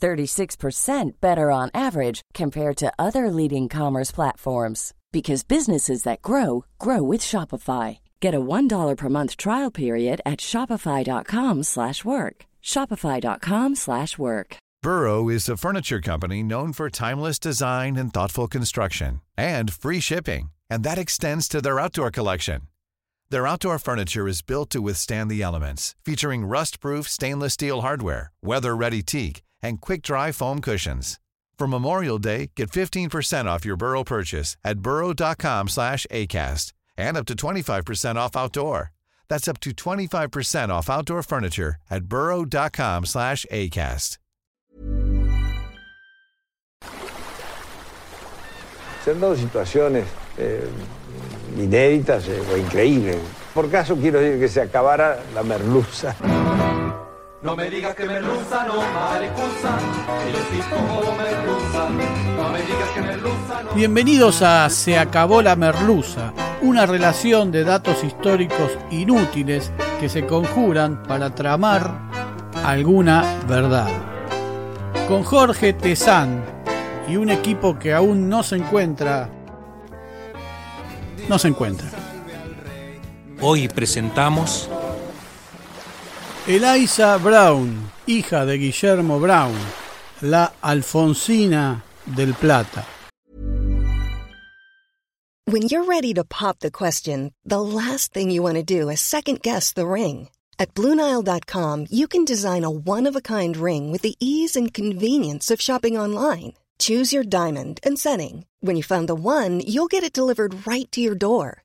36% better on average compared to other leading commerce platforms because businesses that grow grow with Shopify. Get a $1 per month trial period at shopify.com/work. shopify.com/work. Burrow is a furniture company known for timeless design and thoughtful construction and free shipping, and that extends to their outdoor collection. Their outdoor furniture is built to withstand the elements, featuring rust-proof stainless steel hardware, weather-ready teak, and quick-dry foam cushions. For Memorial Day, get 15% off your Burrow purchase at burrow.com slash ACAST and up to 25% off outdoor. That's up to 25% off outdoor furniture at burrow.com slash ACAST. Se han situaciones eh, inéditas eh, o increíbles. Por caso quiero decir que se acabara la merluza. No me digas que merluza, no que yo sí como merluza. No me digas que merluza, no Bienvenidos a Se acabó la merluza, una relación de datos históricos inútiles que se conjuran para tramar alguna verdad. Con Jorge Tezán y un equipo que aún no se encuentra. No se encuentra. Hoy presentamos Eliza Brown, hija de Guillermo Brown, la Alfonsina del Plata. When you're ready to pop the question, the last thing you want to do is second guess the ring. At Bluenile.com, you can design a one of a kind ring with the ease and convenience of shopping online. Choose your diamond and setting. When you find the one, you'll get it delivered right to your door.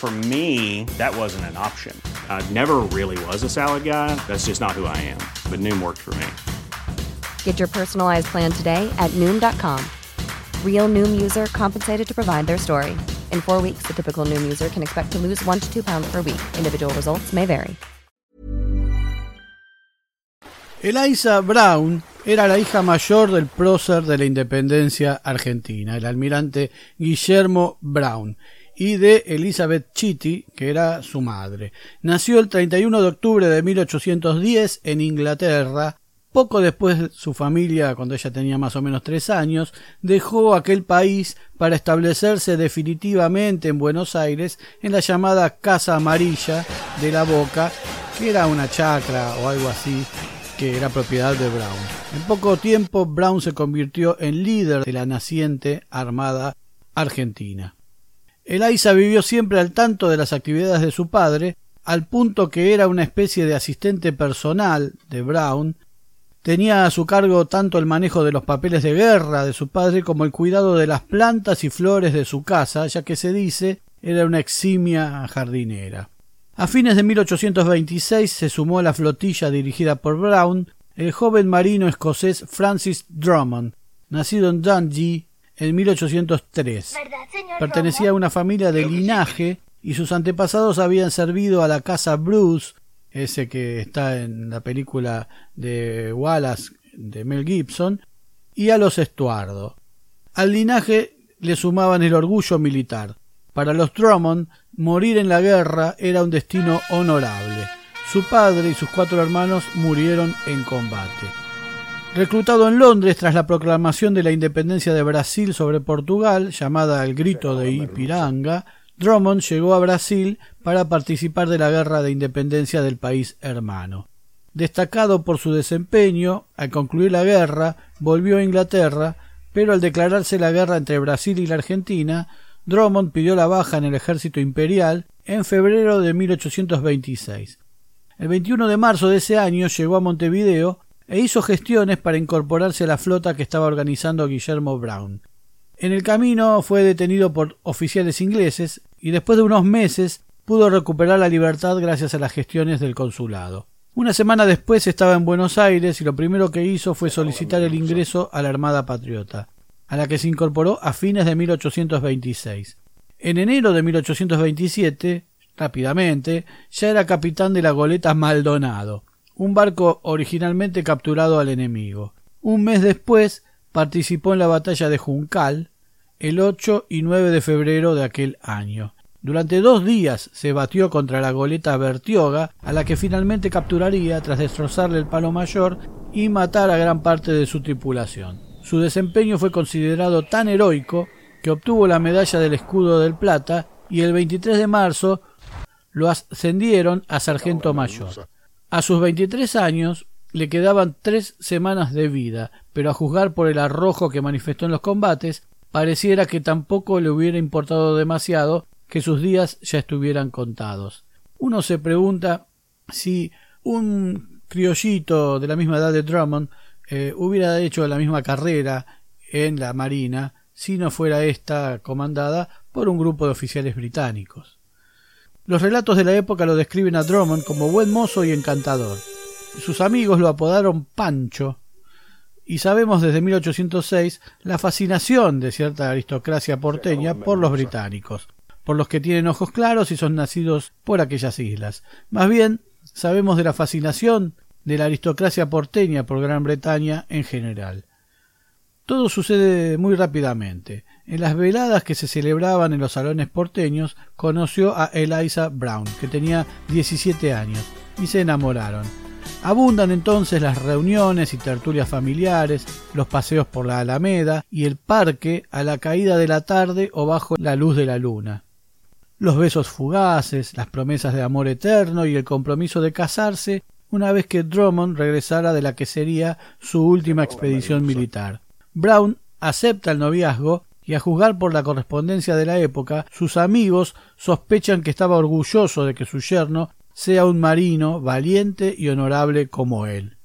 For me, that wasn't an option. I never really was a salad guy. That's just not who I am. But Noom worked for me. Get your personalized plan today at Noom.com. Real Noom user compensated to provide their story. In four weeks, the typical Noom user can expect to lose one to two pounds per week. Individual results may vary. Eliza Brown era la hija mayor del prócer de la independencia argentina, el almirante Guillermo Brown, y de Elizabeth Chitty, que era su madre. Nació el 31 de octubre de 1810 en Inglaterra. Poco después su familia, cuando ella tenía más o menos tres años, dejó aquel país para establecerse definitivamente en Buenos Aires en la llamada Casa Amarilla de la Boca, que era una chacra o algo así que era propiedad de Brown. En poco tiempo Brown se convirtió en líder de la naciente Armada Argentina. Eliza vivió siempre al tanto de las actividades de su padre, al punto que era una especie de asistente personal de Brown. Tenía a su cargo tanto el manejo de los papeles de guerra de su padre como el cuidado de las plantas y flores de su casa, ya que se dice era una eximia jardinera. A fines de 1826 se sumó a la flotilla dirigida por Brown el joven marino escocés Francis Drummond, nacido en Dundee en 1803. Pertenecía a una familia de linaje y sus antepasados habían servido a la casa Bruce, ese que está en la película de Wallace de Mel Gibson, y a los Estuardo. Al linaje le sumaban el orgullo militar. Para los Drummond, morir en la guerra era un destino honorable. Su padre y sus cuatro hermanos murieron en combate. Reclutado en Londres tras la proclamación de la independencia de Brasil sobre Portugal, llamada el Grito de Ipiranga, Drummond llegó a Brasil para participar de la guerra de independencia del país hermano. Destacado por su desempeño, al concluir la guerra, volvió a Inglaterra, pero al declararse la guerra entre Brasil y la Argentina, Drummond pidió la baja en el ejército imperial en febrero de 1826. El 21 de marzo de ese año llegó a Montevideo e hizo gestiones para incorporarse a la flota que estaba organizando Guillermo Brown. En el camino fue detenido por oficiales ingleses y después de unos meses pudo recuperar la libertad gracias a las gestiones del consulado. Una semana después estaba en Buenos Aires y lo primero que hizo fue solicitar el ingreso a la Armada Patriota, a la que se incorporó a fines de 1826. En enero de 1827, rápidamente, ya era capitán de la goleta Maldonado, un barco originalmente capturado al enemigo. Un mes después participó en la batalla de Juncal, el 8 y 9 de febrero de aquel año. Durante dos días se batió contra la goleta Bertioga, a la que finalmente capturaría tras destrozarle el palo mayor y matar a gran parte de su tripulación. Su desempeño fue considerado tan heroico que obtuvo la medalla del escudo del plata y el 23 de marzo lo ascendieron a sargento mayor. A sus 23 años le quedaban tres semanas de vida, pero a juzgar por el arrojo que manifestó en los combates, pareciera que tampoco le hubiera importado demasiado que sus días ya estuvieran contados. Uno se pregunta si un criollito de la misma edad de Drummond eh, hubiera hecho la misma carrera en la Marina si no fuera esta comandada por un grupo de oficiales británicos. Los relatos de la época lo describen a Drummond como buen mozo y encantador. Sus amigos lo apodaron Pancho, y sabemos desde 1806 la fascinación de cierta aristocracia porteña por los británicos, por los que tienen ojos claros y son nacidos por aquellas islas. Más bien, sabemos de la fascinación de la aristocracia porteña por Gran Bretaña en general. Todo sucede muy rápidamente. En las veladas que se celebraban en los salones porteños, conoció a Eliza Brown, que tenía 17 años, y se enamoraron. Abundan entonces las reuniones y tertulias familiares, los paseos por la Alameda y el parque a la caída de la tarde o bajo la luz de la luna. Los besos fugaces, las promesas de amor eterno y el compromiso de casarse una vez que Drummond regresara de la que sería su última expedición militar. Brown acepta el noviazgo y a juzgar por la correspondencia de la época, sus amigos sospechan que estaba orgulloso de que su yerno sea un marino valiente y honorable como él.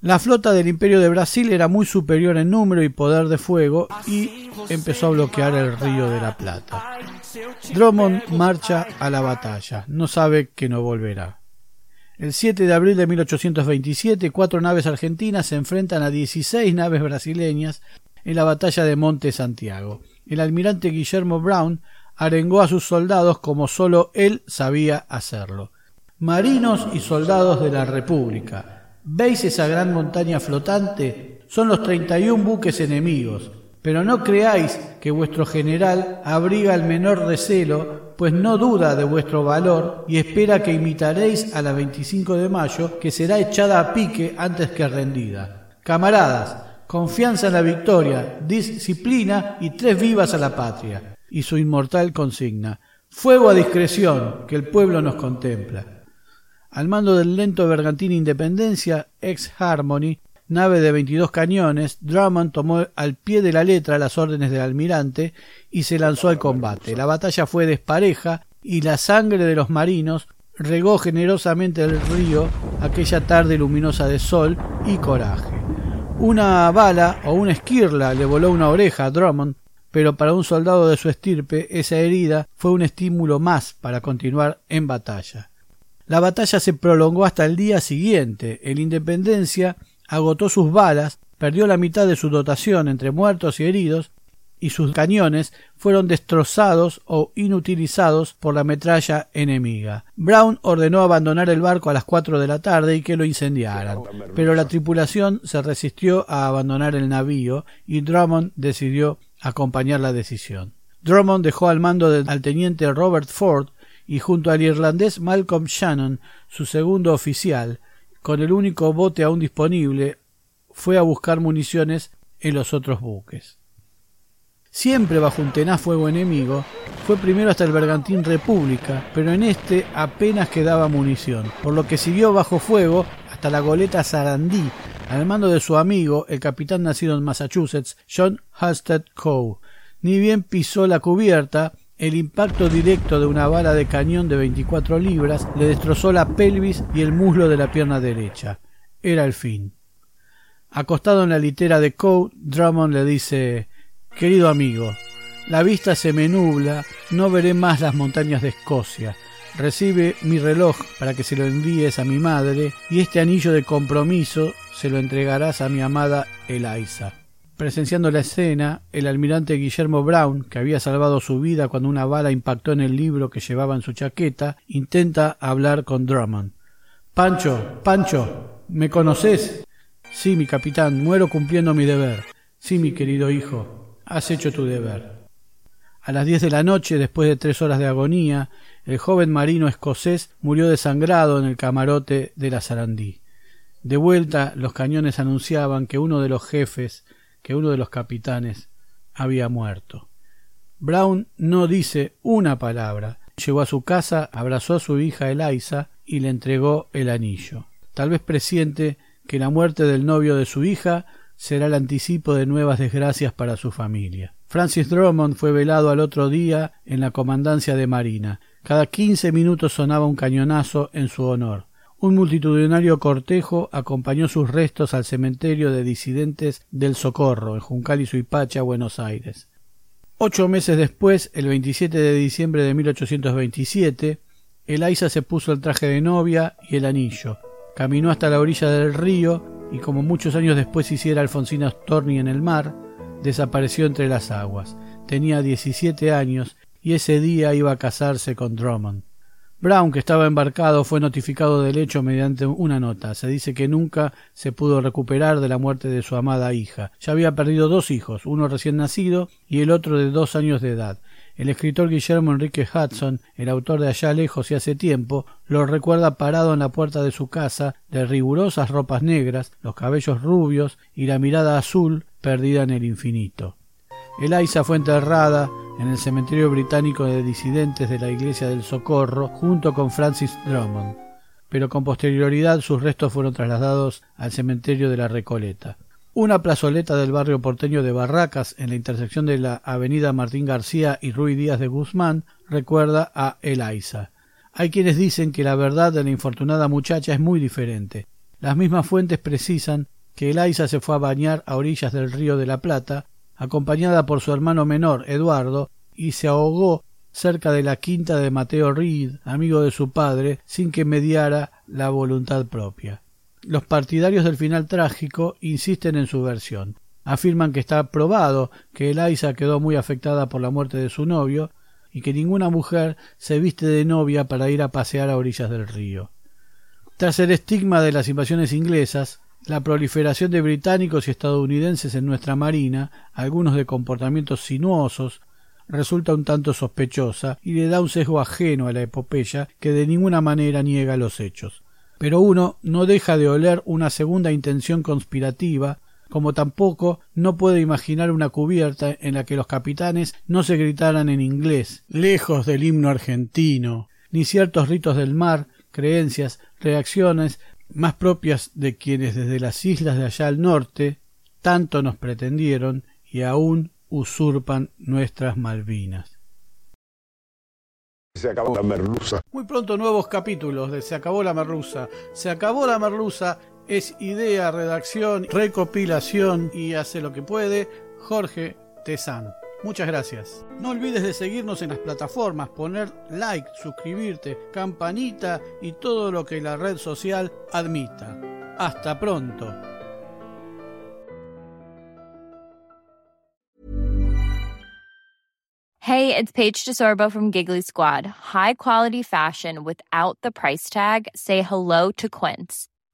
La flota del Imperio de Brasil era muy superior en número y poder de fuego y empezó a bloquear el río de la Plata. Drummond marcha a la batalla, no sabe que no volverá. El 7 de abril de 1827, cuatro naves argentinas se enfrentan a 16 naves brasileñas en la batalla de Monte Santiago. El almirante Guillermo Brown arengó a sus soldados como sólo él sabía hacerlo. Marinos y soldados de la República, ¿veis esa gran montaña flotante? Son los treinta y un buques enemigos. Pero no creáis que vuestro general abriga el menor recelo, pues no duda de vuestro valor y espera que imitaréis a la 25 de mayo, que será echada a pique antes que rendida. Camaradas, confianza en la victoria, disciplina y tres vivas a la patria. Y su inmortal consigna, fuego a discreción, que el pueblo nos contempla. Al mando del lento bergantín Independencia, ex Harmony, nave de 22 cañones, Drummond tomó al pie de la letra las órdenes del almirante y se lanzó al combate. La batalla fue despareja y la sangre de los marinos regó generosamente el río aquella tarde luminosa de sol y coraje. Una bala o una esquirla le voló una oreja a Drummond, pero para un soldado de su estirpe esa herida fue un estímulo más para continuar en batalla. La batalla se prolongó hasta el día siguiente. El Independencia agotó sus balas, perdió la mitad de su dotación entre muertos y heridos, y sus cañones fueron destrozados o inutilizados por la metralla enemiga. Brown ordenó abandonar el barco a las cuatro de la tarde y que lo incendiaran, pero la tripulación se resistió a abandonar el navío y Drummond decidió acompañar la decisión. Drummond dejó al mando al teniente Robert Ford y junto al irlandés Malcolm Shannon, su segundo oficial, con el único bote aún disponible, fue a buscar municiones en los otros buques. Siempre bajo un tenaz fuego enemigo, fue primero hasta el bergantín República, pero en este apenas quedaba munición, por lo que siguió bajo fuego hasta la goleta Sarandí, al mando de su amigo, el capitán nacido en Massachusetts, John Halstead Coe. Ni bien pisó la cubierta, el impacto directo de una bala de cañón de 24 libras le destrozó la pelvis y el muslo de la pierna derecha. Era el fin. Acostado en la litera de Coe, Drummond le dice Querido amigo, la vista se me nubla, no veré más las montañas de Escocia. Recibe mi reloj para que se lo envíes a mi madre y este anillo de compromiso se lo entregarás a mi amada Eliza. Presenciando la escena, el almirante Guillermo Brown, que había salvado su vida cuando una bala impactó en el libro que llevaba en su chaqueta, intenta hablar con Drummond. Pancho, Pancho, ¿me conoces? Sí, mi capitán, muero cumpliendo mi deber. Sí, mi querido hijo, has hecho tu deber. A las diez de la noche, después de tres horas de agonía, el joven marino escocés murió desangrado en el camarote de la Sarandí. De vuelta, los cañones anunciaban que uno de los jefes, que uno de los capitanes, había muerto. Brown no dice una palabra. Llegó a su casa, abrazó a su hija Eliza y le entregó el anillo. Tal vez presiente que la muerte del novio de su hija será el anticipo de nuevas desgracias para su familia. Francis Drummond fue velado al otro día en la comandancia de Marina. Cada quince minutos sonaba un cañonazo en su honor. Un multitudinario cortejo acompañó sus restos al cementerio de disidentes del Socorro, en Juncal y Suipacha, Buenos Aires. Ocho meses después, el 27 de diciembre de 1827, Eliza se puso el traje de novia y el anillo. Caminó hasta la orilla del río y como muchos años después hiciera Alfonsina Storni en el mar, desapareció entre las aguas. Tenía diecisiete años y ese día iba a casarse con Drummond. Brown, que estaba embarcado, fue notificado del hecho mediante una nota. Se dice que nunca se pudo recuperar de la muerte de su amada hija. Ya había perdido dos hijos, uno recién nacido y el otro de dos años de edad. El escritor Guillermo Enrique Hudson, el autor de Allá lejos y hace tiempo, lo recuerda parado en la puerta de su casa, de rigurosas ropas negras, los cabellos rubios y la mirada azul perdida en el infinito. Eliza fue enterrada en el cementerio británico de disidentes de la Iglesia del Socorro junto con Francis Drummond, pero con posterioridad sus restos fueron trasladados al cementerio de la Recoleta. Una plazoleta del barrio porteño de Barracas, en la intersección de la avenida Martín García y Ruy Díaz de Guzmán, recuerda a Eliza. Hay quienes dicen que la verdad de la infortunada muchacha es muy diferente. Las mismas fuentes precisan que Eliza se fue a bañar a orillas del río de la Plata acompañada por su hermano menor, Eduardo, y se ahogó cerca de la quinta de Mateo Reed, amigo de su padre, sin que mediara la voluntad propia. Los partidarios del final trágico insisten en su versión. Afirman que está probado que Eliza quedó muy afectada por la muerte de su novio y que ninguna mujer se viste de novia para ir a pasear a orillas del río. Tras el estigma de las invasiones inglesas, la proliferación de británicos y estadounidenses en nuestra marina, algunos de comportamientos sinuosos, resulta un tanto sospechosa y le da un sesgo ajeno a la epopeya que de ninguna manera niega los hechos. Pero uno no deja de oler una segunda intención conspirativa, como tampoco no puede imaginar una cubierta en la que los capitanes no se gritaran en inglés, lejos del himno argentino, ni ciertos ritos del mar, creencias, reacciones más propias de quienes desde las islas de allá al norte tanto nos pretendieron y aún usurpan nuestras Malvinas. Se acabó la merluza. Muy pronto nuevos capítulos de Se acabó la merluza. Se acabó la merluza es idea, redacción, recopilación y hace lo que puede Jorge Tezano. Muchas gracias. No olvides de seguirnos en las plataformas, poner like, suscribirte, campanita y todo lo que la red social admita. Hasta pronto. Hey, it's Paige DeSorbo from Giggly Squad. High quality fashion without the price tag. Say hello to Quince.